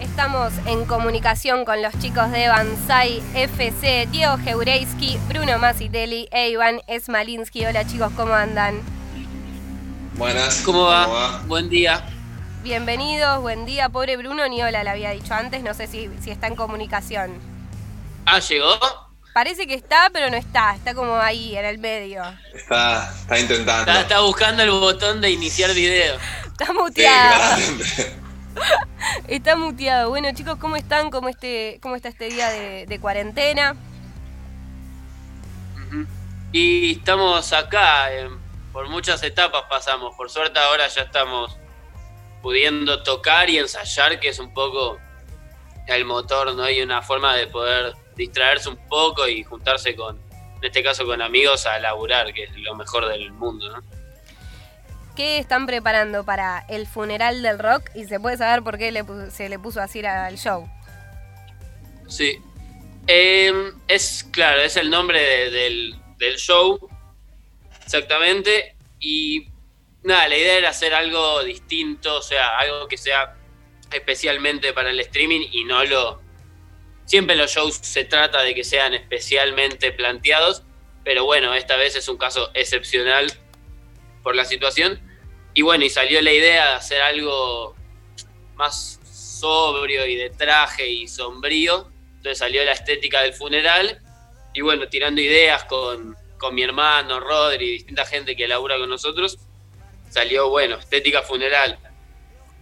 estamos en comunicación con los chicos de Banzai FC, Diego Jeureisky, Bruno Masitelli e Iván Esmalinsky. Hola chicos, ¿cómo andan? Buenas. ¿Cómo va? Buen día. Bienvenidos, buen día. Pobre Bruno, ni hola le había dicho antes, no sé si, si está en comunicación. Ah, ¿llegó? Parece que está, pero no está, está como ahí, en el medio. Está, está intentando. Está, está buscando el botón de iniciar video. Está muteado. Está muteado. Bueno, chicos, ¿cómo están? ¿Cómo, este, cómo está este día de, cuarentena? Y estamos acá, por muchas etapas pasamos. Por suerte ahora ya estamos pudiendo tocar y ensayar, que es un poco el motor, ¿no? Y una forma de poder distraerse un poco y juntarse con, en este caso con amigos, a laburar, que es lo mejor del mundo, ¿no? ¿Qué están preparando para el funeral del rock? Y se puede saber por qué le se le puso así al show. Sí. Eh, es, claro, es el nombre de- del, del show, exactamente. Y nada, la idea era hacer algo distinto, o sea, algo que sea especialmente para el streaming y no lo... Siempre los shows se trata de que sean especialmente planteados, pero bueno, esta vez es un caso excepcional por la situación. Y bueno, y salió la idea de hacer algo más sobrio y de traje y sombrío. Entonces salió la estética del funeral. Y bueno, tirando ideas con, con mi hermano, Rodri y distinta gente que labura con nosotros, salió, bueno, estética funeral.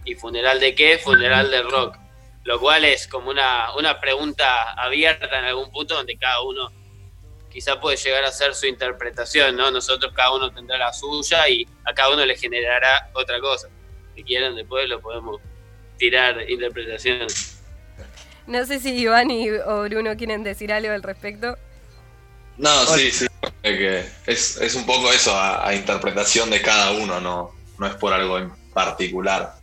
¿Y funeral de qué? Funeral de rock. Lo cual es como una, una pregunta abierta en algún punto donde cada uno quizá puede llegar a hacer su interpretación, ¿no? Nosotros cada uno tendrá la suya y a cada uno le generará otra cosa. Si quieren, después lo podemos tirar interpretaciones. No sé si Iván y, o Bruno quieren decir algo al respecto. No, sí, sí. que es, es un poco eso, a, a interpretación de cada uno, no, no es por algo en particular.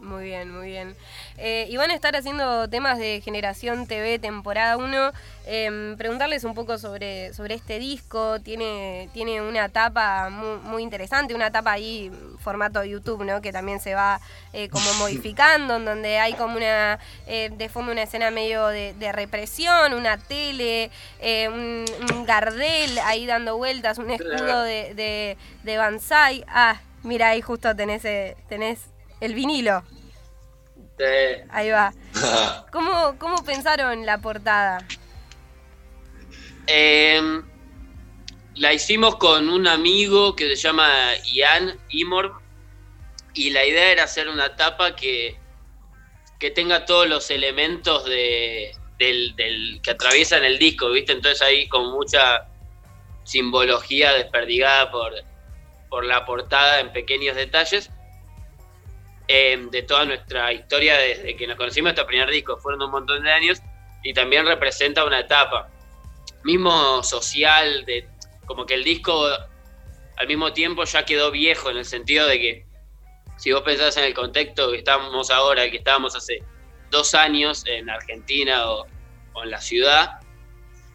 Muy bien, muy bien. Eh, y van a estar haciendo temas de Generación TV temporada 1. Em, preguntarles un poco sobre, sobre este disco. Tiene, tiene una tapa muy, muy interesante, una tapa ahí formato YouTube, ¿no? Que también se va eh, como modificando, en donde hay como una, eh, de fondo una escena medio de, de represión, una tele, eh, un, un Gardel ahí dando vueltas, un escudo de, de, de Banzai. Ah, mira, ahí justo tenés, tenés el vinilo. Ahí va. ¿Cómo, ¿Cómo pensaron la portada? eh, la hicimos con un amigo que se llama Ian Imor y la idea era hacer una tapa que, que tenga todos los elementos de, del, del- que atraviesan el disco, ¿viste? Entonces ahí con mucha simbología desperdigada por, por la portada en pequeños detalles eh, de toda nuestra historia desde que nos conocimos hasta el primer disco. Fueron un montón de años y también representa una etapa, mismo social, de como que el disco al mismo tiempo ya quedó viejo en el sentido de que si vos pensás en el contexto que estamos ahora, que estábamos hace dos años en Argentina o, en la ciudad,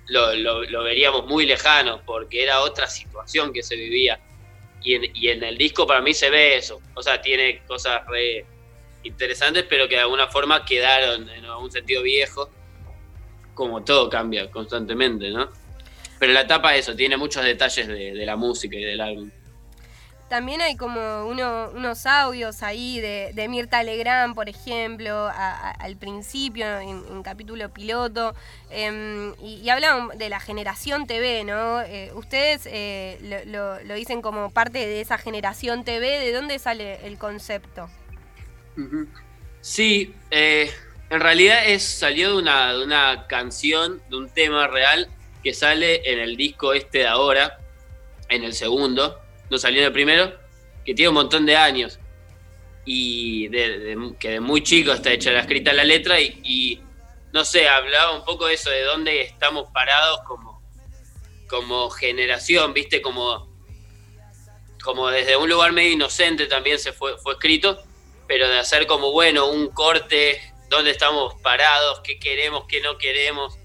lo- lo veríamos muy lejano porque era otra situación que se vivía. Y en, y en el disco para mí se ve eso. O sea, tiene cosas re interesantes, pero que de alguna forma quedaron en algún sentido viejo. Como todo cambia constantemente, ¿no? Pero la tapa eso, tiene muchos detalles de, de la música y del álbum. También hay como uno- unos audios ahí de, de Mirta Legrand, por ejemplo, al principio, en, capítulo piloto, em, y, y hablan de la generación TV, ¿no? Eh, ustedes eh, lo, lo- lo dicen como parte de esa generación TV, ¿de dónde sale el concepto? Sí, eh, en realidad es, salió de una, de una canción, de un tema real que sale en el disco este de ahora, en el segundo, no salió el primero, que tiene un montón de años y de, de- que de muy chico está hecha la escrita la letra y, no sé, hablaba un poco de eso, de dónde estamos parados como, como generación, viste, como, como desde un lugar medio inocente también se fue, fue escrito pero de hacer como, bueno, un corte, dónde estamos parados, qué queremos, qué no queremos.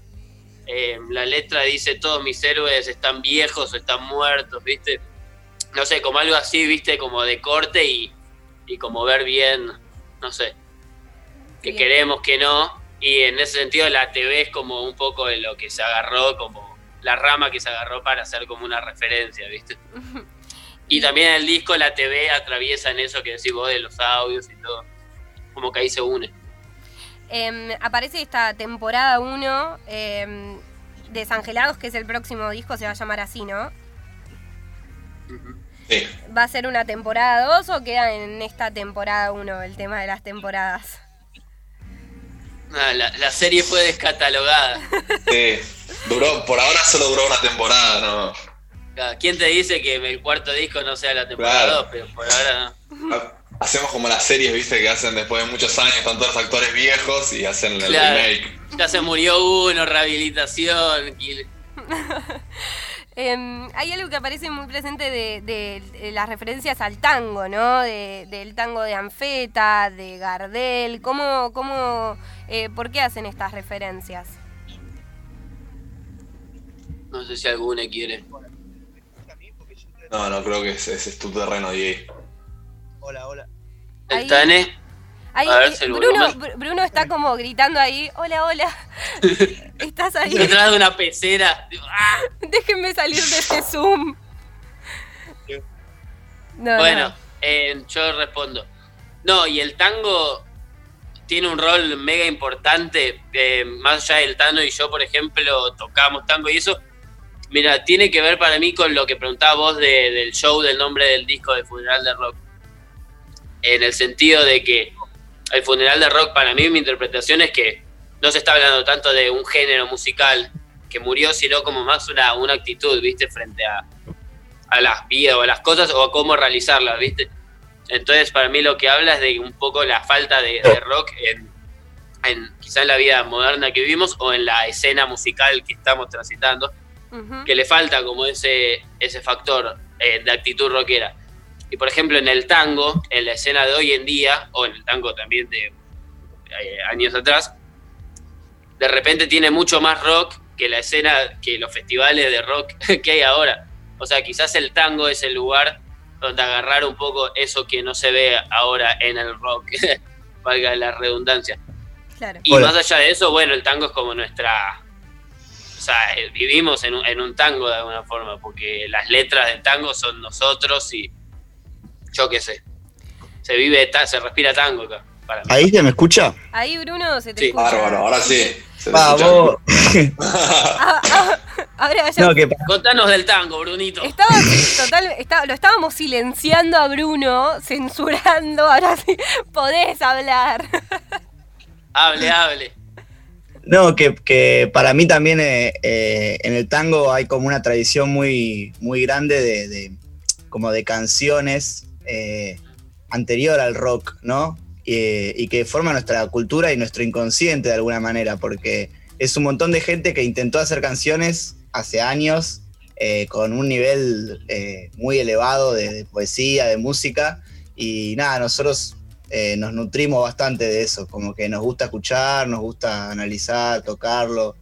Eh, la letra dice, todos mis héroes están viejos están muertos, ¿viste? No sé, como algo así, ¿viste? Como de corte y, y como ver bien, no sé. que queremos que no. Y en ese sentido la TV es como un poco de lo que se agarró, como la rama que se agarró para hacer como una referencia, ¿viste? y también el disco, la TV atraviesa en eso que decís vos de los audios y todo. Como que ahí se une. Em, aparece esta temporada 1 em, Desangelados, que es el próximo disco, se va a llamar así, ¿no? Sí. ¿Va a ser una temporada 2 o queda en esta temporada 1 el tema de las temporadas? Ah, la, la serie fue descatalogada. Sí. Duró, por ahora solo duró una temporada, ¿no? Claro, ¿Quién te dice que el cuarto disco no sea la temporada Claro. 2? Pero por ahora no. Ha- Hacemos como las series, viste, que hacen después de muchos años, están todos los actores viejos y hacen el Claro. remake. Ya se murió uno, rehabilitación. y- Em, hay algo que aparece muy presente de, de- de las referencias al tango, ¿no? De- del tango de Anfeta, de Gardel. ¿Cómo, cómo, eh, ¿Por qué hacen estas referencias? No sé si alguna quiere. No, no creo que ese, ese es tu terreno, Diego. Hola, hola. El Ahí- Tane. Ahí, A ver eh, Bruno, está como gritando ahí, hola, hola. ¿Estás ahí? Detrás de una pecera. ¡Ah! Déjenme salir de este Zoom. No, Bueno, no. eh, yo respondo. No, y el tango tiene un rol mega importante. eh, más allá del Tano y yo, por ejemplo, tocamos tango y eso. Mira, tiene que ver para mí con lo que preguntaba vos de- del show del nombre del disco de Funeral de Rock. En el sentido de que el Funeral de Rock, para mí, mi interpretación es que no se está hablando tanto de un género musical que murió, sino como más una, una actitud, ¿viste? Frente a, a las vidas o a las cosas o a cómo realizarlas, ¿viste? Entonces, para mí lo que habla es de un poco la falta de, de rock en, en quizá en la vida moderna que vivimos o en la escena musical que estamos transitando, que le falta como ese, ese factor eh, de actitud rockera. Y por ejemplo, en el tango, en la escena de hoy en día, o en el tango también de eh, años atrás, de repente tiene mucho más rock que la escena, que los festivales de rock que hay ahora. O sea, quizás el tango es el lugar donde agarrar un poco eso que no se ve ahora en el rock, valga la redundancia. Claro. Y Hola. más allá de eso, bueno, el tango es como nuestra... O sea, eh, vivimos en un, en un tango de alguna forma, porque las letras del tango son nosotros y yo qué sé. Se vive, se respira tango acá. Para. ¿Ahí se me escucha? Ahí, Bruno, se te Sí. escucha. Bárbaro, ahora sí. Se te Va, escucha. vos. Ah, ah, ahora ya No, que Contanos del tango, Brunito. Estaba, total, está- lo estábamos silenciando a Bruno, censurando, ahora sí podés hablar. Hable, hable. No, que, que para mí también eh, eh, en el tango hay como una tradición muy, muy grande de, de- como de canciones eh, anterior al rock, ¿no? Y que forma nuestra cultura y nuestro inconsciente de alguna manera, porque es un montón de gente que intentó hacer canciones hace años eh, con un nivel eh, muy elevado de, poesía, de música, y nada, nosotros nos nutrimos bastante de eso, como que nos gusta escuchar, nos gusta analizar, tocarlo.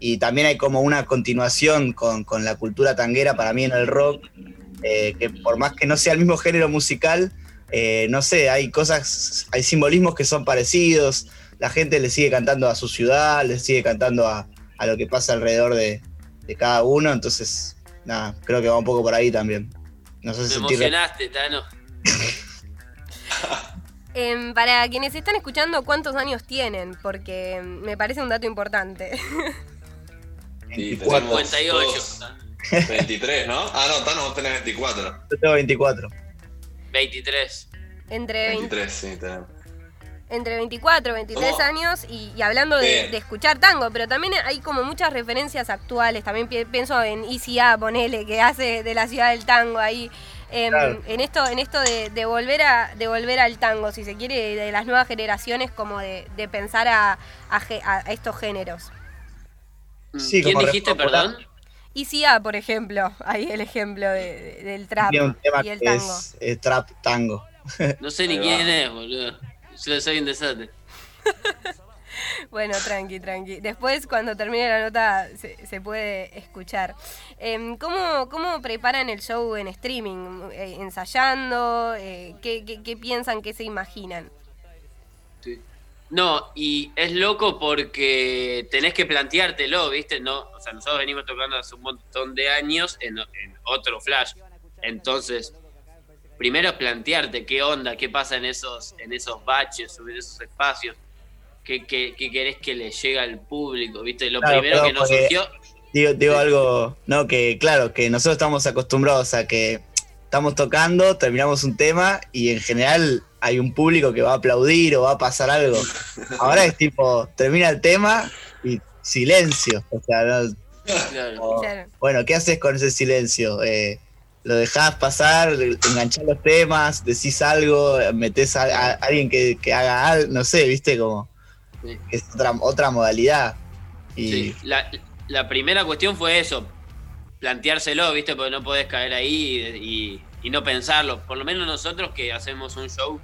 y también hay como una continuación con, con la cultura tanguera para mí en el rock, eh, que por más que no sea el mismo género musical, eh, no sé, hay cosas, hay simbolismos que son parecidos, la gente le sigue cantando a su ciudad, le sigue cantando a, a lo que pasa alrededor de, de cada uno, entonces, nada, creo que va un poco por ahí también. No sé Me si sentir emocionaste, Tano. Em, para quienes están escuchando, ¿cuántos años tienen? Porque me parece un dato importante. Y 24. tenemos 58. Todos 23, ¿no? Ah, no, Tano, vos tenés 24. Yo tengo 24. 23. Entre, 20 23, sí, tenemos. entre 24, 23 Oh. años y, y hablando de, escuchar tango, pero también hay como muchas referencias actuales. También pi- pienso en ICA, ponele, que hace de la ciudad del tango ahí. Em, Claro. En esto, en esto de, de volver a, de volver al tango, si se quiere, de las nuevas generaciones, como de, de pensar a, a ge- a estos géneros. Sí, ¿Quién dijiste, reformular. Perdón? ICA, por ejemplo, ahí el ejemplo de- de- del trap Tiene un tema y el que tango. es, es trap tango. No sé ni quién es, boludo. Yo soy un desastre. Bueno, tranqui, tranqui. Después, cuando termine la nota, se, se puede escuchar. Em, ¿cómo, ¿Cómo preparan el show en streaming? Eh, ¿Ensayando? Eh, ¿qué, qué, qué piensan? ¿Qué se imaginan? No, y es loco porque tenés que planteártelo, ¿viste? No, o sea, nosotros venimos tocando hace un montón de años en, otro flash. Entonces, primero es plantearte qué onda, qué pasa en esos, en esos baches, en esos espacios, qué, qué, qué querés que le llegue al público, ¿viste? Lo primero que nos surgió. Digo, digo algo, no, que claro, que nosotros estamos acostumbrados a que estamos tocando, terminamos un tema y en general hay un público que va a aplaudir o va a pasar algo. Ahora es tipo, termina el tema y silencio. O sea, bueno, ¿qué haces con ese silencio? Eh, ¿Lo dejás pasar, enganchar los temas, decís algo, metés a, alguien que, haga algo? No sé, viste, como es otra, otra modalidad. Y... La, la, primera cuestión fue eso, planteárselo, viste, porque no podés caer ahí y no pensarlo. Por lo menos nosotros que hacemos un show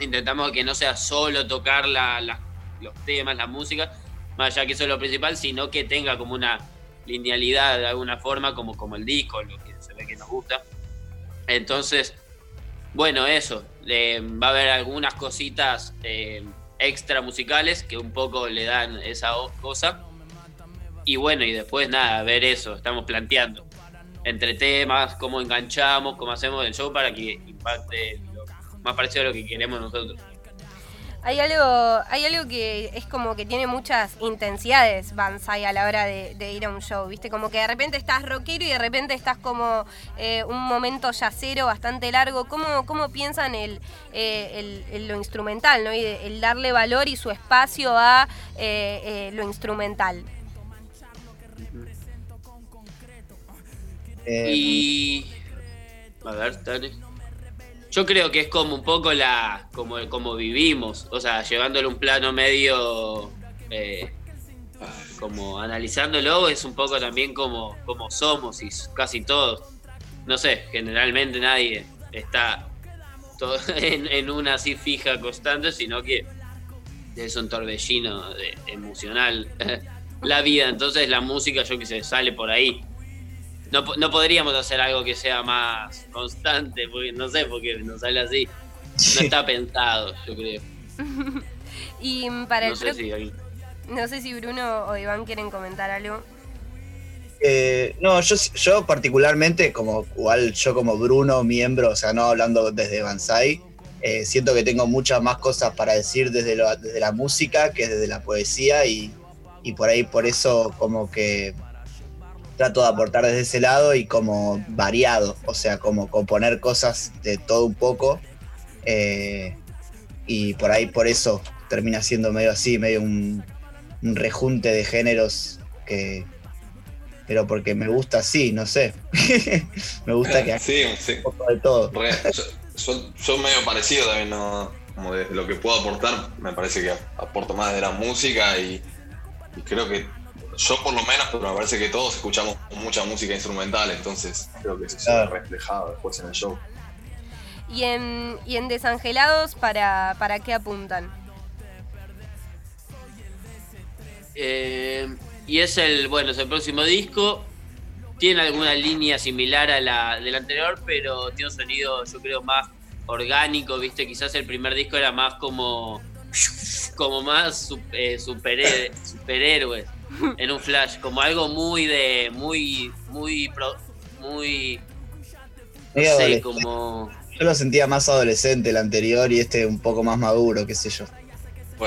intentamos que no sea solo tocar los temas, la música, más allá que eso es lo principal, sino que tenga como una linealidad de alguna forma, como, como el disco, lo que se ve que nos gusta. Entonces, bueno, eso, va a haber algunas cositas eh, extra musicales que un poco le dan esa cosa. Y bueno, y después nada, ver eso, estamos planteando entre temas, cómo enganchamos, cómo hacemos el show para que impacte más parecido a lo que queremos nosotros. Hay algo, hay algo que es como que tiene muchas intensidades Banzai a la hora de, ir a un show, ¿viste? Como que de repente estás rockero y de repente estás como eh, un momento yacero bastante largo. ¿Cómo, cómo piensan el, eh, lo instrumental, ¿no? Y el darle valor y su espacio a eh, lo instrumental. Y... A ver, dale. Yo creo que es como un poco la como, como vivimos, o sea, llevándolo un plano medio eh, como analizándolo es un poco también como, como somos y casi todos. No sé, generalmente nadie está todo en, una así fija constante, sino que es un torbellino emocional la vida. Entonces la música, yo que sé, sale por ahí no, podríamos hacer algo que sea más constante, porque no sé, porque nos sale así. No está pensado, yo creo. y para el sé si No sé si Bruno o Iván quieren comentar algo. Eh, no, yo, yo particularmente, como igual yo como Bruno, miembro, o sea, no hablando desde Banzai, eh, siento que tengo muchas más cosas para decir desde, desde la música que desde la poesía y, y por ahí por eso como que trato de aportar desde ese lado y como variado, o sea, como componer cosas de todo un poco. Eh, y por ahí, por eso, termina siendo medio así, medio un, rejunte de géneros que. Pero porque me gusta así, no sé. me gusta que sí, sí. un poco de todo. Yo, medio parecido también, ¿no? como de lo que puedo aportar, me parece que aporto más de la música y creo que yo por lo menos, pero me parece que todos escuchamos mucha música instrumental, entonces creo que eso se ve reflejado después en el show. ¿Y en, y en Desangelados para, para qué apuntan? Eh, y es el, bueno, es el próximo disco. Tiene alguna línea similar a la del anterior, pero tiene un sonido, yo creo, más orgánico, ¿viste? Quizás el primer disco era más como como más eh, superhéroes en un flash, como algo muy de, muy, muy, muy, no sé, como... Yo lo sentía más adolescente el anterior y este un poco más maduro, qué sé yo.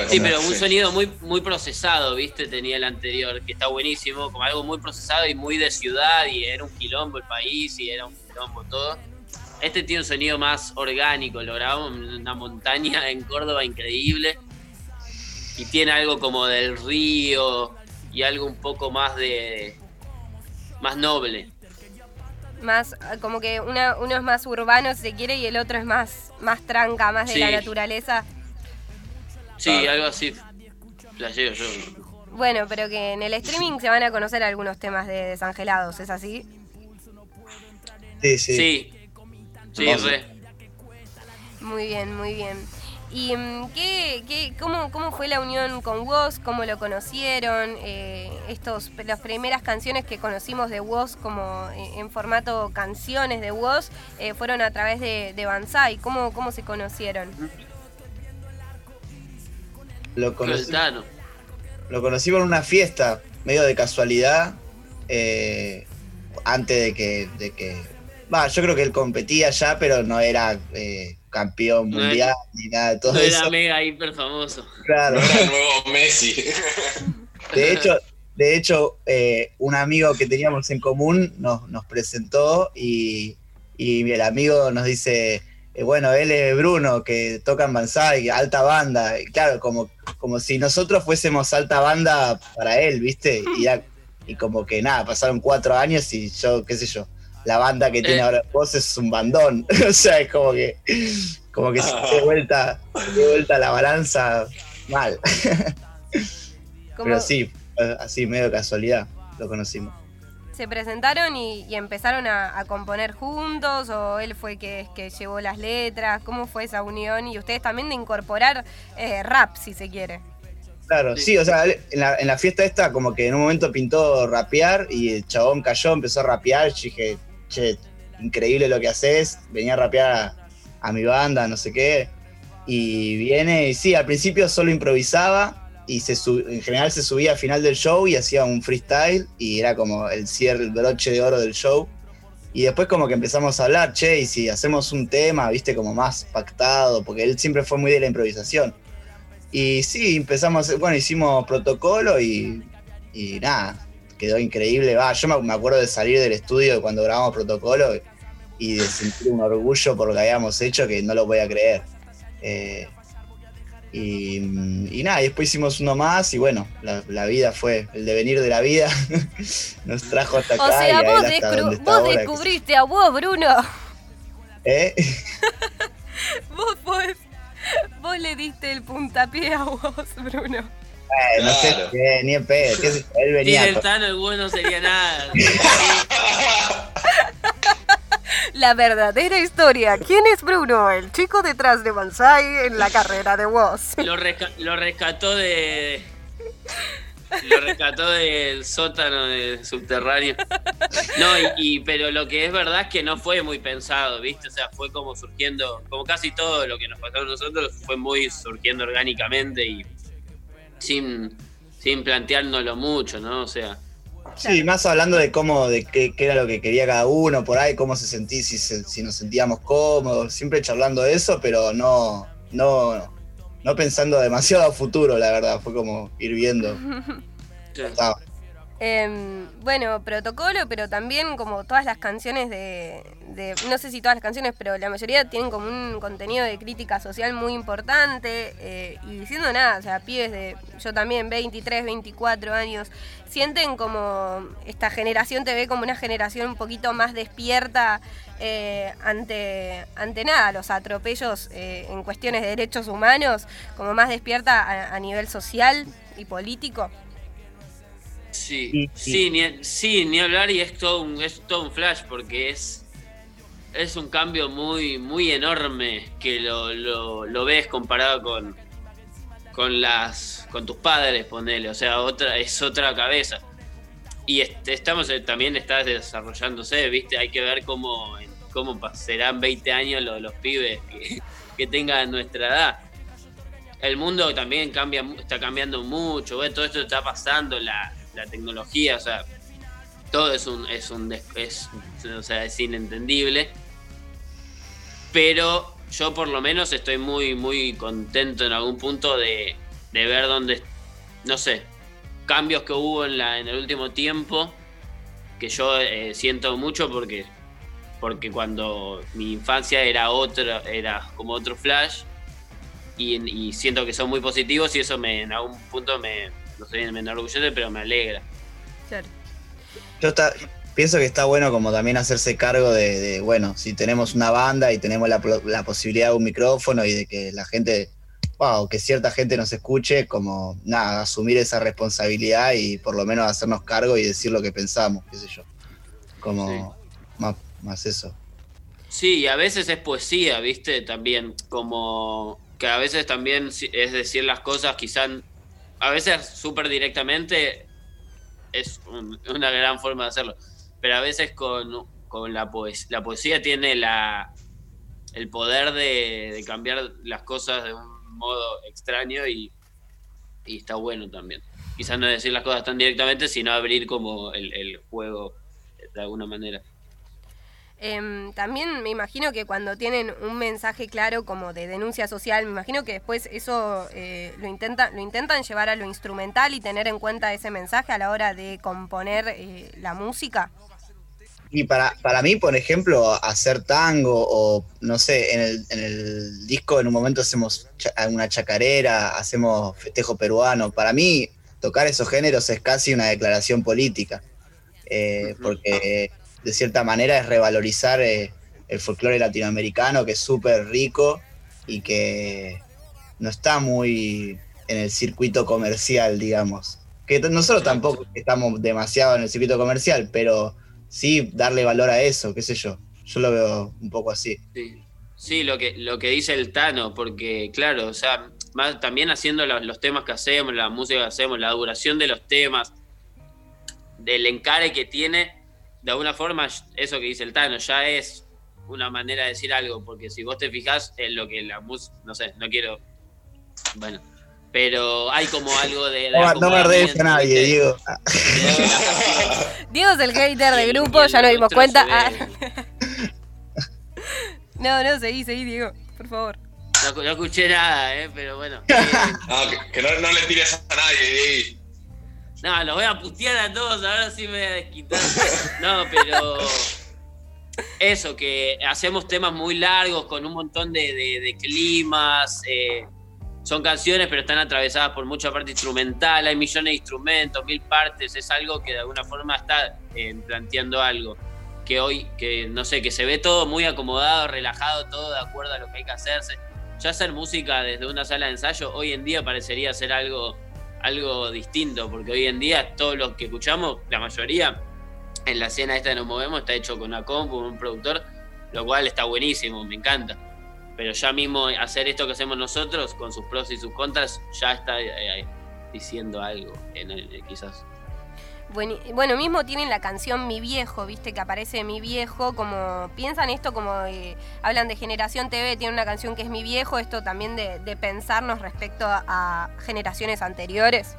sí, pero un sonido muy, muy procesado, ¿viste? Tenía el anterior, que está buenísimo, como algo muy procesado y muy de ciudad, y era un quilombo el país, y era un quilombo todo. Este tiene un sonido más orgánico, lo grabamos en una montaña en Córdoba increíble. Y tiene algo como del río, y algo un poco más de. más noble. Más, como que uno es más urbano, si se quiere, y el otro es más, más tranca, más de la naturaleza. Sí, algo así. yo. Bueno, pero que en el streaming se van a conocer algunos temas de Desangelados, ¿es así? Sí, sí. Sí, sí, re. Muy bien, muy bien. ¿Y mm, qué, qué, cómo, cómo fue la unión con Woz? ¿Cómo lo conocieron? Eh, estos, las primeras canciones que conocimos de Woz como eh, en formato canciones de Woz eh, fueron a través de, de Banzai. ¿Cómo, ¿Cómo se conocieron? Lo conocí, lo conocí por una fiesta, medio de casualidad, eh, antes de que, de que... Va, yo creo que él competía ya, pero no era eh, campeón No era- mundial ni nada de todo No eso. era mega hiper famoso. Claro. No era el nuevo Messi. De hecho, de hecho eh, un amigo que teníamos en común nos, nos presentó y, y el amigo nos dice, eh, bueno, él es Bruno, que toca en Banzai, alta banda. Y claro, como, como si nosotros fuésemos alta banda para él, ¿viste? Y, ya- y como que nada, pasaron cuatro años y yo, qué sé yo, la banda que tiene Eh. ahora vos es un bandón. o sea, es como que, como que se dio vuelta, se dio vuelta la balanza mal. Pero sí, así medio de casualidad lo conocimos. se presentaron y, y empezaron a, a componer juntos o él fue que, que llevó las letras, ¿cómo fue esa unión? Y ustedes también de incorporar eh, rap, si se quiere. Claro, Sí. o sea, en la, en la fiesta esta como que en un momento pintó rapear y el chabón cayó, empezó a rapear, yo dije, che, increíble lo que haces, venía a rapear a, a mi banda, no sé qué, y viene, y sí, al principio solo improvisaba y se sub- en general se subía al final del show y hacía un freestyle y era como el cierre, el broche de oro del show. Y después como que empezamos a hablar, che, y si hacemos un tema, viste, como más pactado, porque él siempre fue muy de la improvisación. Y sí, empezamos, bueno, hicimos protocolo y, y nada, quedó increíble. Va, yo me, me acuerdo de salir del estudio cuando grabamos protocolo y de sentir un orgullo por lo que habíamos hecho que no lo voy a creer. Eh, y, y nada, y después hicimos uno más y bueno, la, la vida fue, el devenir de la vida nos trajo hasta acá. O sea, y vos, vos ahora, que- descubriste a vos, Bruno. ¿Eh? Vos, podés- vos le diste el puntapié a vos, Bruno. Eh, no sé, qué, ni en pedo, él Sin el Tano el bueno no sería nada. La verdadera historia. ¿Quién es Bruno? El chico detrás de Banzai en la carrera de Woz. Lo, resca- lo rescató de. Lo rescató del sótano del subterráneo. No, y, y- pero lo que es verdad es que no fue muy pensado, ¿viste? O sea, fue como surgiendo, como casi todo lo que nos pasó a nosotros, fue muy surgiendo orgánicamente y sin, sin planteárnoslo mucho, ¿no? O sea, Sí, más hablando de cómo, de qué, qué era lo que quería cada uno, por ahí, cómo se sentía, si, se- si nos sentíamos cómodos, siempre charlando de eso, pero no, no, no pensando demasiado a futuro, la verdad, fue como ir viendo. Estaba- Em, bueno, protocolo, pero también como todas las canciones de, No sé si todas las canciones, pero la mayoría tienen como un contenido de crítica social muy importante. eh, y diciendo nada, o sea, pibes de. Yo también, 23, 24 años, sienten como. Esta generación te ve como una generación un poquito más despierta eh, ante, ante nada, los atropellos eh, en cuestiones de derechos humanos, como más despierta a nivel social y político. Sí, Y- sí, ni, sí, ni hablar y es todo un, es todo un flash porque es, es un cambio muy, muy enorme que lo, lo, lo ves comparado con, con las con tus padres, ponele, o sea, otra, es otra cabeza. Y este, estamos eh, también está desarrollándose, viste, hay que ver cómo, cómo serán 20 años los, los pibes que, que tengan nuestra edad. El mundo también cambia, está cambiando mucho, ¿ves? todo esto está pasando, la, la tecnología, o sea, todo es un, es un es, o sea, es inentendible. Pero yo por lo menos estoy muy, muy contento en algún punto de, de ver dónde, no sé, cambios que hubo en, la, en el último tiempo, que yo eh, siento mucho porque, porque cuando mi infancia era otra, era como otro flash, y, y siento que son muy positivos y eso me, en algún punto me, no sé, me enorgullece, pero me alegra. Claro. Yo está- pienso que está bueno como también hacerse cargo de, de, bueno, si tenemos una banda y tenemos la, posibilidad de un micrófono y de que la gente, wow, que cierta gente nos escuche, como nada, asumir esa responsabilidad y por lo menos hacernos cargo y decir lo que pensamos, qué sé yo. Como más, más eso. Sí, y a veces es poesía, ¿viste? También, como que a veces también es decir las cosas, quizás, a veces súper directamente es un- una gran forma de hacerlo, pero a veces con, con la, poes- la poesía tiene la, el poder de, de cambiar las cosas de un modo extraño y, y está bueno también. Quizás no decir las cosas tan directamente, sino abrir como el, el juego de alguna manera. Em, también me imagino que cuando tienen un mensaje claro como de denuncia social, me imagino que después eso eh, lo, intenta, lo intentan llevar a lo instrumental y tener en cuenta ese mensaje a la hora de componer eh, la música. Y para, para mí, por ejemplo, hacer tango o, no sé, en el, en el disco en un momento hacemos una chacarera, hacemos festejo peruano. Para mí, tocar esos géneros es casi una declaración política, eh, porque de cierta manera es revalorizar eh, el folclore latinoamericano, que es súper rico y que no está muy en el circuito comercial, digamos. Que nosotros tampoco estamos demasiado en el circuito comercial, pero sí darle valor a eso, qué sé yo. Yo lo veo un poco así. Sí, lo, que, lo que dice el Tano, porque claro, o sea, más, también haciendo los, los temas que hacemos, la música que hacemos, la duración de los temas, del encare que tiene, de alguna forma, eso que dice el Tano ya es una manera de decir algo, porque si vos te fijás en lo que la música, no sé, no quiero, bueno, pero hay como algo de... no, no me a nadie, Diego. Diego es el hater del grupo, ya nos dimos cuenta. Ah. no, no, seguí, seguí, Diego, por favor. No, escuché nada, eh, pero bueno. no, que, no, le tires a nadie, Diego. No, los voy a putear a todos, ahora sí me voy a desquitar. No, pero. Eso, que hacemos temas muy largos con un montón de, climas. Eh, son canciones, pero están atravesadas por mucha parte instrumental. Hay millones de instrumentos, mil partes. Es algo que de alguna forma está eh, planteando algo. Que hoy, que no sé, que se ve todo muy acomodado, relajado, todo de acuerdo a lo que hay que hacerse. Ya hacer música desde una sala de ensayo hoy en día parecería ser algo algo distinto, porque hoy en día todo lo que escuchamos, la mayoría, en la escena esta que nos movemos, está hecho con una compu, un productor, lo cual está buenísimo, me encanta. Pero ya mismo hacer esto que hacemos nosotros, con sus pros y sus contras, ya está eh, diciendo algo, en quizás. Bueno, mismo tienen la canción Mi Viejo, viste que aparece Mi Viejo, como piensan esto como hablan de Generación TV, tiene una canción que es Mi Viejo, esto también de, pensarnos respecto a, generaciones anteriores.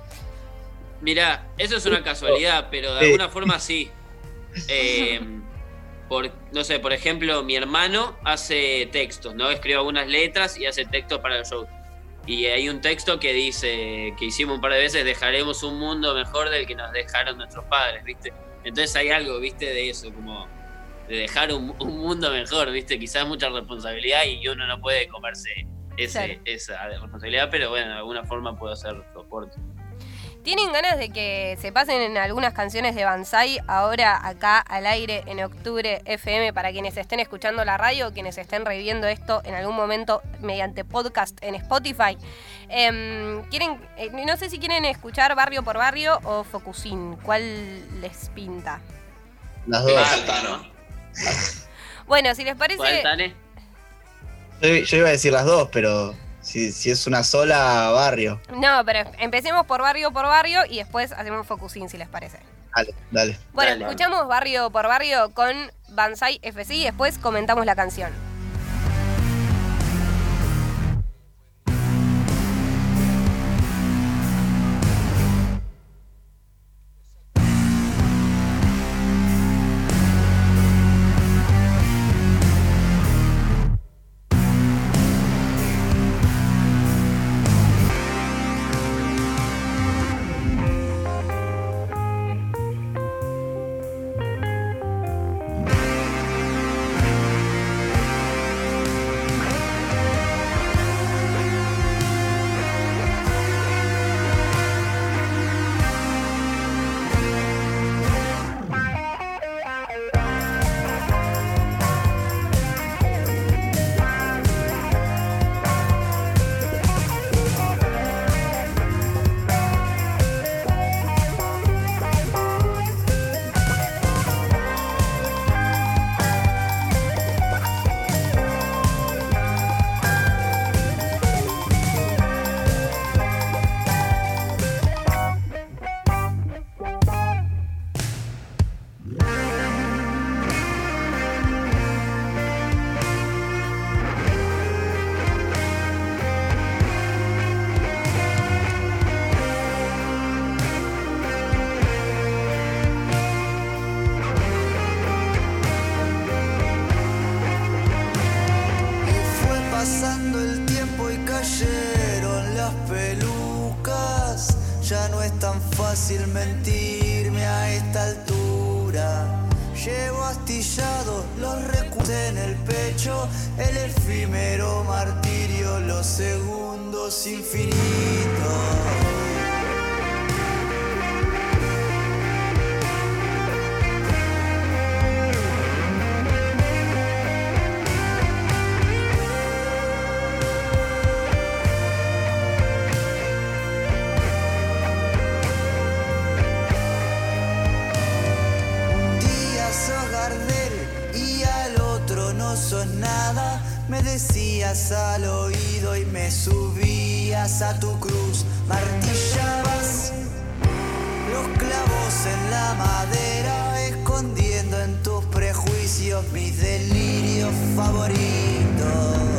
Mirá, eso es una casualidad, pero de alguna forma sí. Eh, por, no sé, por ejemplo, mi hermano hace textos, ¿no? Escribe algunas letras y hace textos para el show. Y hay un texto que dice, que hicimos un par de veces, dejaremos un mundo mejor del que nos dejaron nuestros padres, ¿viste? Entonces hay algo, ¿viste? De eso, como de dejar un, mundo mejor, ¿viste? Quizás mucha responsabilidad y uno no puede comerse esa responsabilidad, pero bueno, de alguna forma puedo hacer soporte. ¿Tienen ganas de que se pasen en algunas canciones de Banzai ahora acá al aire en octubre FM para quienes estén escuchando la radio o quienes estén reviviendo esto en algún momento mediante podcast en Spotify? Em, quieren, eh, no sé si quieren escuchar Barrio por Barrio o Focusín. ¿Cuál les pinta? Las dos. bueno, si les parece... yo iba a decir las dos, pero si, si es una sola barrio. No, pero empecemos por barrio por barrio y después hacemos focusín, si les parece. Dale, dale. Bueno, escuchamos barrio por barrio con Banzai FC y después comentamos la canción. Decías al oído y me subías a tu cruz, martillabas los clavos en la madera, escondiendo en tus prejuicios mis delirios favoritos.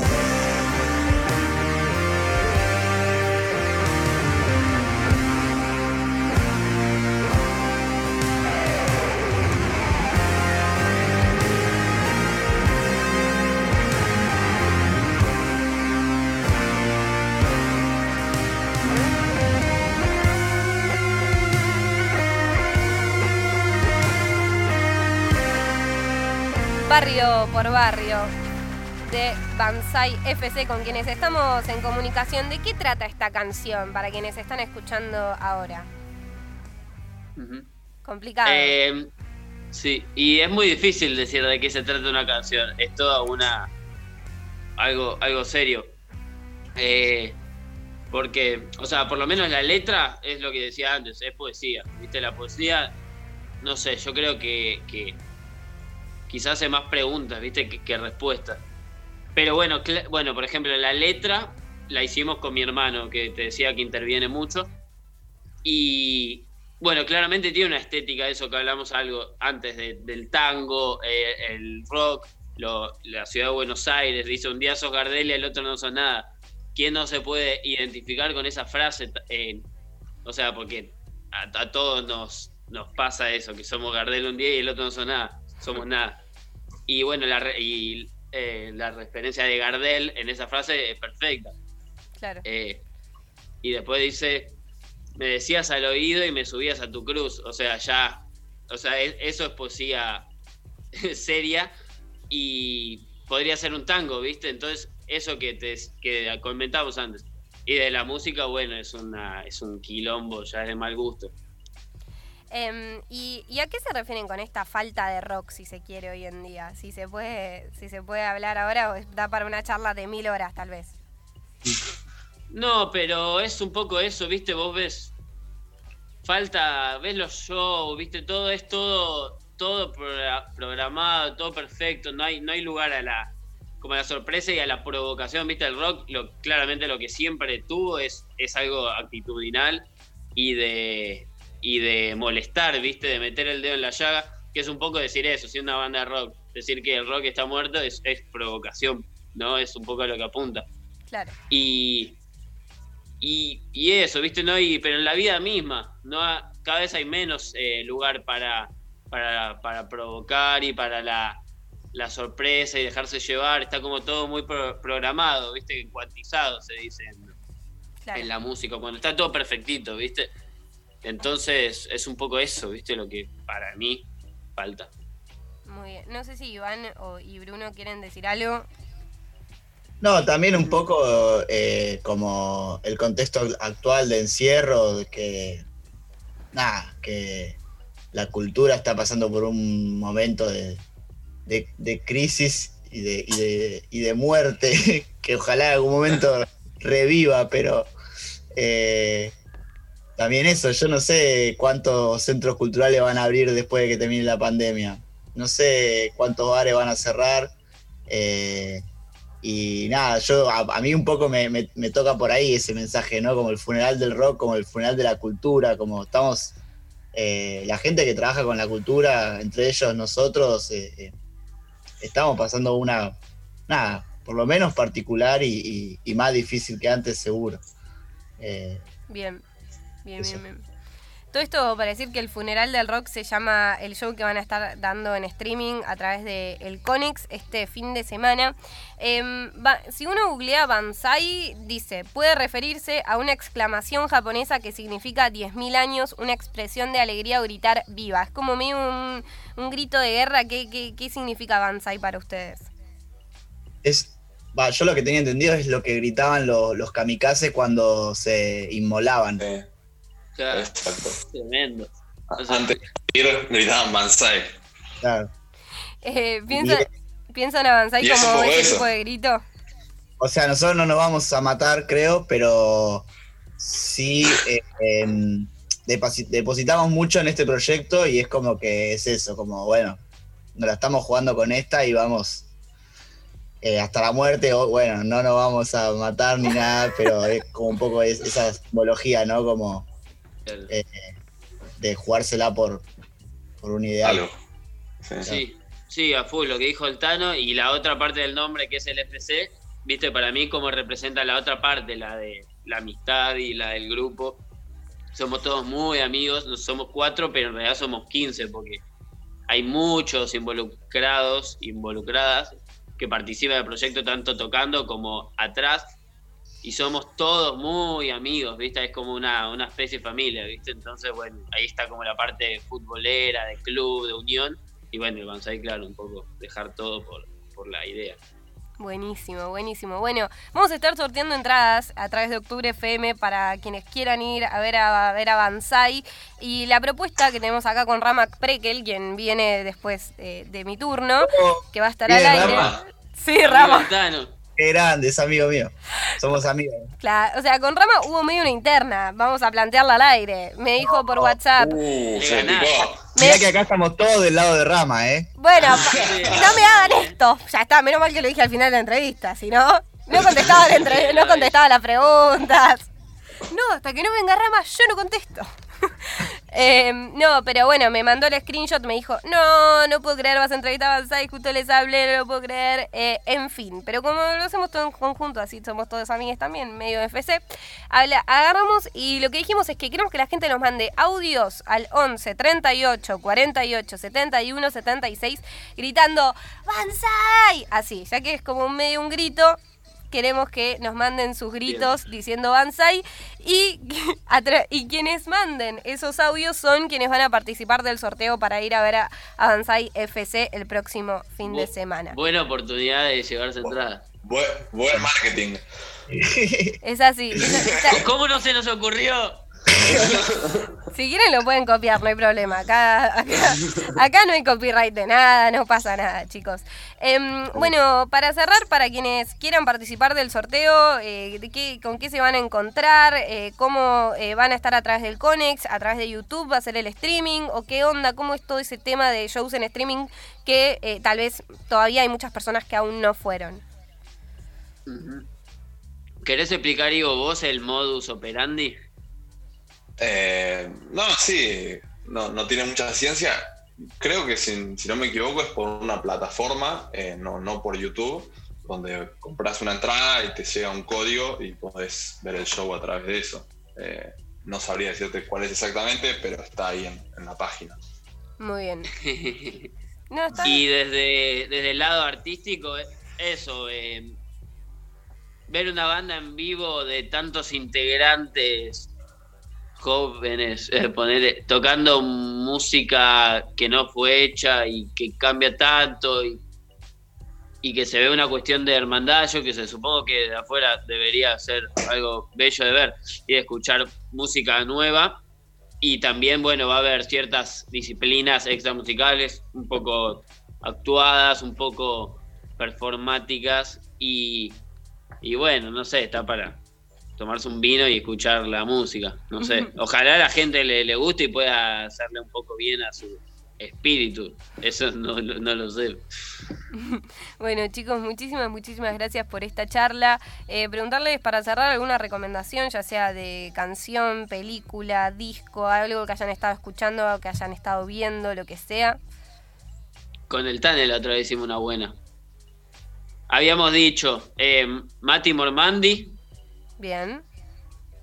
Barrio por barrio de Banzai FC con quienes estamos en comunicación. ¿De qué trata esta canción para quienes están escuchando ahora? Complicado. Eh, sí, y es muy difícil decir de qué se trata una canción. Es toda una. algo, algo serio. Eh, porque, o sea, por lo menos la letra es lo que decía antes, es poesía. ¿Viste? La poesía, no sé, yo creo que quizás hace más preguntas, ¿viste? Que, respuestas. Pero bueno, bueno, por ejemplo, la letra la hicimos con mi hermano, que te decía que interviene mucho. Y bueno, claramente tiene una estética, eso que hablamos algo antes del tango, eh, el rock, la ciudad de Buenos Aires. Dice, un día sos Gardel y el otro no sos nada. ¿Quién no se puede identificar con esa frase? Eh, o sea, porque a, todos nos, nos pasa eso, que somos Gardel un día y el otro no sos nada. Somos nada. Y bueno, la, y, eh, la referencia de Gardel en esa frase es perfecta. Claro. Eh, y después dice, me decías al oído y me subías a tu cruz. O sea, ya, o sea, e, eso es poesía seria y podría ser un tango, ¿viste? Entonces, eso que te que comentamos antes. Y de la música, bueno, es una es un quilombo, ya es de mal gusto. Em, y, a qué se refieren con esta falta de rock, si se quiere hoy en día? Si se puede, si se puede hablar ahora, o da para una charla de mil horas, tal vez. No, pero es un poco eso, viste, vos ves. Falta, ves los shows, viste, todo es todo, todo programado, todo perfecto, no hay, no hay lugar a la, como la sorpresa y a la provocación, viste, el rock, lo, claramente lo que siempre tuvo es, es algo actitudinal y de, y de molestar, ¿viste? De meter el dedo en la llaga, que es un poco decir eso, si una banda de rock, decir que el rock está muerto es, provocación, ¿no? Es un poco a lo que apunta. Claro. Y, y, eso, ¿viste? No hay, pero en la vida misma, no cada vez hay menos eh, lugar para, para, provocar y para la, sorpresa y dejarse llevar, está como todo muy programado, ¿viste? Cuantizado, se dice en la música, cuando está todo perfectito, ¿viste? Entonces es un poco eso, ¿viste? Lo que para mí falta. Muy bien. No sé si Iván o, y Bruno quieren decir algo. No, también un poco eh, como el contexto actual de encierro, de que nada, que la cultura está pasando por un momento de, crisis y de, y de, y de muerte, que ojalá en algún momento reviva, pero eh, también eso, yo no sé cuántos centros culturales van a abrir después de que termine la pandemia. No sé cuántos bares van a cerrar. Eh, y nada, yo a, mí un poco me, toca por ahí ese mensaje, ¿no? Como el funeral del rock, como el funeral de la cultura, como estamos, eh, la gente que trabaja con la cultura, entre ellos nosotros, eh, estamos pasando una, nada, por lo menos particular y, más difícil que antes, seguro. Bien. Bien, bien, bien. Todo esto para decir que el funeral del rock se llama el show que van a estar dando en streaming a través de el Conex este fin de semana. Em, va- si uno googlea Banzai, dice, puede referirse a una exclamación japonesa que significa 10.000 años, una expresión de alegría o gritar viva. Es como medio un, un grito de guerra. ¿Qué, qué, qué significa Banzai para ustedes? Es, va, yo lo que tenía entendido es lo que gritaban los, los kamikazes cuando se inmolaban. Claro, exacto. tremendo. O sea, Antes de ir, gritaban Banzai. Claro. Eh, ¿piensan, ¿Piensan a Banzai como ese eso. tipo de grito? O sea, nosotros no nos vamos a matar, creo, pero sí eh, em, deposi- depositamos mucho en este proyecto y es como que es eso, como bueno, nos la estamos jugando con esta y vamos eh, hasta la muerte, o bueno, no nos vamos a matar ni nada, pero es como un poco es- esa simbología, ¿no? Como eh, de jugársela por, por un ideal. Sí. Sí, sí, a full, lo que dijo el Tano y la otra parte del nombre que es el FC, viste, para mí como representa la otra parte, la de la amistad y la del grupo. Somos todos muy amigos, no somos cuatro, pero en realidad somos 15 porque hay muchos involucrados, involucradas, que participan del proyecto tanto tocando como atrás y somos todos muy amigos, ¿viste? Es como una, una especie de familia, ¿viste? Entonces, bueno, ahí está como la parte futbolera, de club, de unión. Y bueno, el Banzai, claro, un poco dejar todo por, por la idea. Buenísimo, buenísimo. Bueno, vamos a estar sorteando entradas a través de Octubre FM para quienes quieran ir a ver a, a ver a Banzai. Y la propuesta que tenemos acá con Ramak Prekel, quien viene después eh, de mi turno, que va a estar al aire. Rama. Sí, Rama. Qué grande, es amigo mío. Somos amigos. Claro, o sea, con Rama hubo medio una interna. Vamos a plantearla al aire. Me dijo por WhatsApp. Uh, se. Mirá que acá estamos todos del lado de Rama, ¿eh? Bueno, pa- no me hagan esto. Ya está, menos mal que lo dije al final de la entrevista, si no, no contestaba, la entre- no contestaba las preguntas. No, hasta que no venga Rama, yo no contesto. Eh, no, pero bueno, me mandó el screenshot, me dijo, no, no puedo creer, vas a entrevistar a Banzai, justo les hablé, no lo puedo creer, eh, en fin. Pero como lo hacemos todo en conjunto, así somos todos amigos también, medio FC, habla, agarramos y lo que dijimos es que queremos que la gente nos mande audios al 11 38 48 71 76 gritando ¡Banzai! Así, ya que es como medio un grito, queremos que nos manden sus gritos diciendo Banzai y, y quienes manden esos audios son quienes van a participar del sorteo para ir a ver a, a Banzai FC el próximo fin de Bu- semana. buena oportunidad de llevarse entrada. Buen, buen marketing. Es así. es- ¿Cómo no se nos ocurrió? Si quieren lo pueden copiar, no hay problema. Acá, acá, acá no hay copyright de nada, no pasa nada, chicos. Em, bueno, para cerrar, para quienes quieran participar del sorteo, eh, con qué se van a encontrar, eh, cómo eh, van a estar a través del Conex, a través de YouTube, va a ser el streaming, o qué onda, cómo es todo ese tema de shows en streaming que tal vez todavía hay muchas personas que aún no fueron. Ujú. ¿Querés explicar, Ivo, vos el modus operandi? Eh, no, sí, no, no tiene mucha ciencia. Creo que si, si no me equivoco es por una plataforma, eh, no, no por YouTube, donde compras una entrada y te llega un código y podés ver el show a través de eso. Eh, no sabría decirte cuál es exactamente, pero está ahí en, en la página. Muy bien. No, está Y desde, desde el lado artístico, eso, eh, ver una banda en vivo de tantos integrantes jóvenes, eh, ponerle- tocando música que no fue hecha y que cambia tanto y, que se ve una cuestión de hermandad, yo que se supongo que de afuera debería ser algo bello de ver y de escuchar música nueva. Y también, bueno, va a haber ciertas disciplinas extra musicales, un poco actuadas, un poco performáticas y, y bueno, no sé, está para tomarse un vino y escuchar la música, no sé. Ojalá a la gente le, le guste y pueda hacerle un poco bien a su espíritu, eso no, lo- no lo sé. Bueno, chicos, muchísimas, muchísimas gracias por esta charla. Eh, preguntarles para cerrar alguna recomendación, ya sea de canción, película, disco, algo que hayan estado escuchando, que hayan estado viendo, lo que sea. Con el Tane la otra vez hicimos una buena. Habíamos dicho, eh, Mati Mormandi, Bien.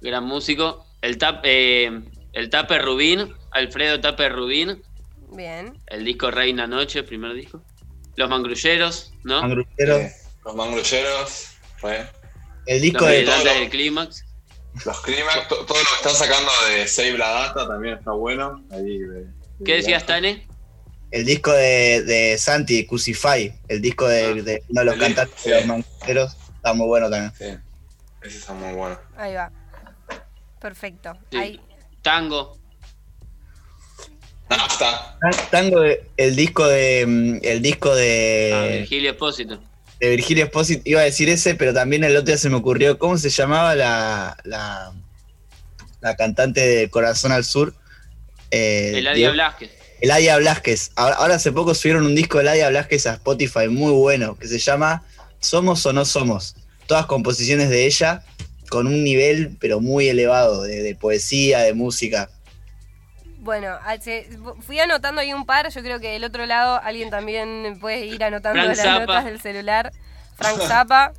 gran músico. El tap, eh, El Tape Rubín, Alfredo Tape Rubín, Bien. el disco Reina Noche, primer disco. Los Mangrulleros, ¿no? Mangrulleros. Eh, los mangrulleros, fue. El disco Los de. del Clímax. Los Climax, to- todo lo que están sacando de Save la Data también está bueno. Ahí de- de- ¿Qué decías, Tane? El disco de, de Santi, Crucify. El disco de, Ah. de uno de los cantantes sí. de los mangueros. Está muy bueno también. Sí, ese está muy bueno. Ahí va. Perfecto. Sí. Ahí. Tango. Nafta. Tan- Tango, el disco de. mm, El disco Ah, de, Virgilio Espósito. de Virgilio Espósito. Iba a decir ese, pero también el otro día se me ocurrió. ¿Cómo se llamaba la. la, la cantante de Corazón al Sur? Eh, Eladia Blasquez. Eladia Blasquez. Ahora, ahora hace poco subieron un disco de Eladia Blasquez a Spotify muy bueno, que se llama Somos o no somos. Todas composiciones de ella con un nivel pero muy elevado de, de poesía, de música. Bueno, fui anotando ahí un par. Yo creo que del otro lado alguien también puede ir anotando Frank las Zappa. notas del celular. Frank Zappa.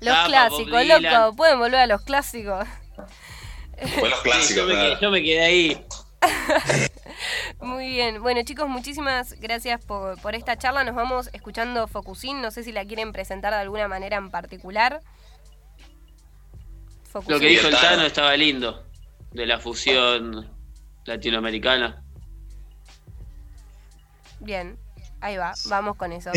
Los Zappa, clásicos, loco. Pueden volver a los clásicos. Fue los Sí, clásicos. yo, me claro. quedé, yo me quedé ahí. Muy bien. Bueno, chicos, muchísimas gracias por, por esta charla. Nos vamos escuchando Focusín. No sé si la quieren presentar de alguna manera en particular. Lo Focusín. que dijo el Tano. Tano estaba lindo. De la fusión latinoamericana. Bien, ahí va, vamos con eso.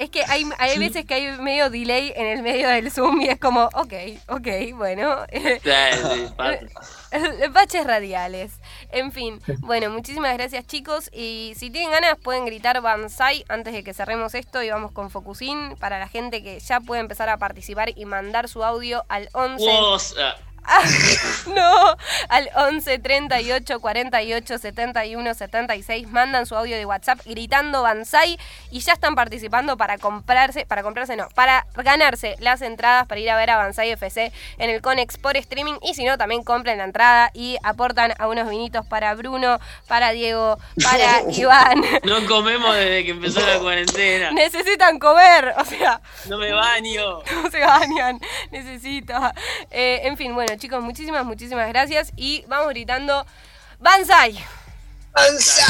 Es que hay, hay veces que hay medio delay en el medio del Zoom y es como, ok, ok, bueno. Sí, sí, pasa. Baches radiales. En fin, bueno, muchísimas gracias chicos. Y si tienen ganas pueden gritar Banzai antes de que cerremos esto y vamos con Focusín. Para la gente que ya puede empezar a participar y mandar su audio al 11. Vos, ah, No, al 11 38 48 71 76 mandan su audio de WhatsApp gritando Banzai y ya están participando para comprarse, para comprarse no, para ganarse las entradas para ir a ver a Banzai FC en el Conex por streaming y si no también compren la entrada y aportan a unos vinitos para Bruno, para Diego, para Iván. no comemos desde que empezó la cuarentena. Necesitan comer, o sea, No me baño. no se bañan, necesito. Eh, en fin, bueno chicos, muchísimas, muchísimas gracias y vamos gritando Banzai. ¡Avanza!